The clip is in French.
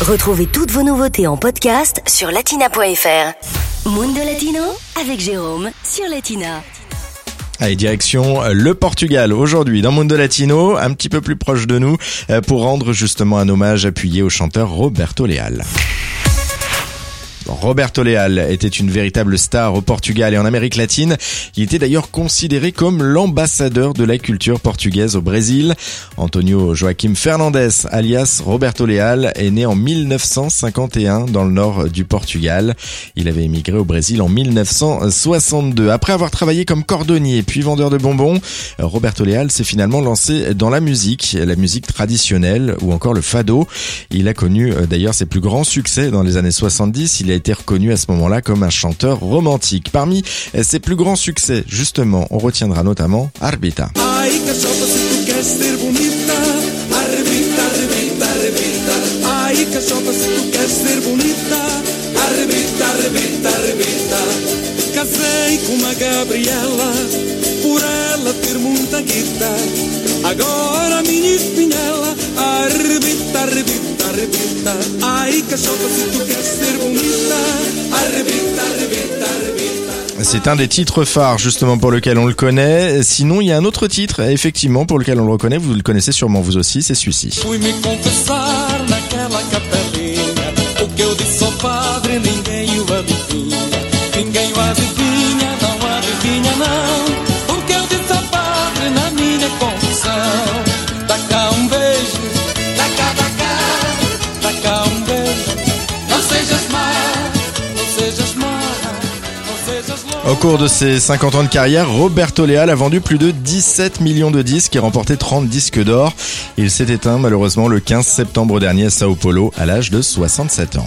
Retrouvez toutes vos nouveautés en podcast sur latina.fr. Mundo Latino avec Jérôme sur Latina. Allez, direction euh, le Portugal aujourd'hui dans Mundo Latino, un petit peu plus proche de nous, euh, pour rendre justement un hommage appuyé au chanteur Roberto Leal. Roberto Leal était une véritable star au Portugal et en Amérique latine. Il était d'ailleurs considéré comme l'ambassadeur de la culture portugaise au Brésil. Antonio Joaquim Fernandes, alias Roberto Leal, est né en 1951 dans le nord du Portugal. Il avait émigré au Brésil en 1962. Après avoir travaillé comme cordonnier puis vendeur de bonbons, Roberto Leal s'est finalement lancé dans la musique, la musique traditionnelle ou encore le fado. Il a connu euh, d'ailleurs ses plus grands succès dans les années 70. Il a été reconnu à ce moment-là comme un chanteur romantique. Parmi ses plus grands succès, justement, on retiendra notamment Arbita. Casei com uma Gabriela, por ela ter muita guita. Agora minha espinhela, arrebita, arrebita, arrebita. Ai, cachota, se tu queres ser bonita, C'est un des titres phares justement pour lequel on le connaît. Sinon, il y a un autre titre effectivement pour lequel on le reconnaît. Vous le connaissez sûrement vous aussi, c'est celui-ci. Au cours de ses 50 ans de carrière, Roberto Leal a vendu plus de 17 millions de disques et remporté 30 disques d'or. Il s'est éteint malheureusement le 15 septembre dernier à Sao Paulo à l'âge de 67 ans.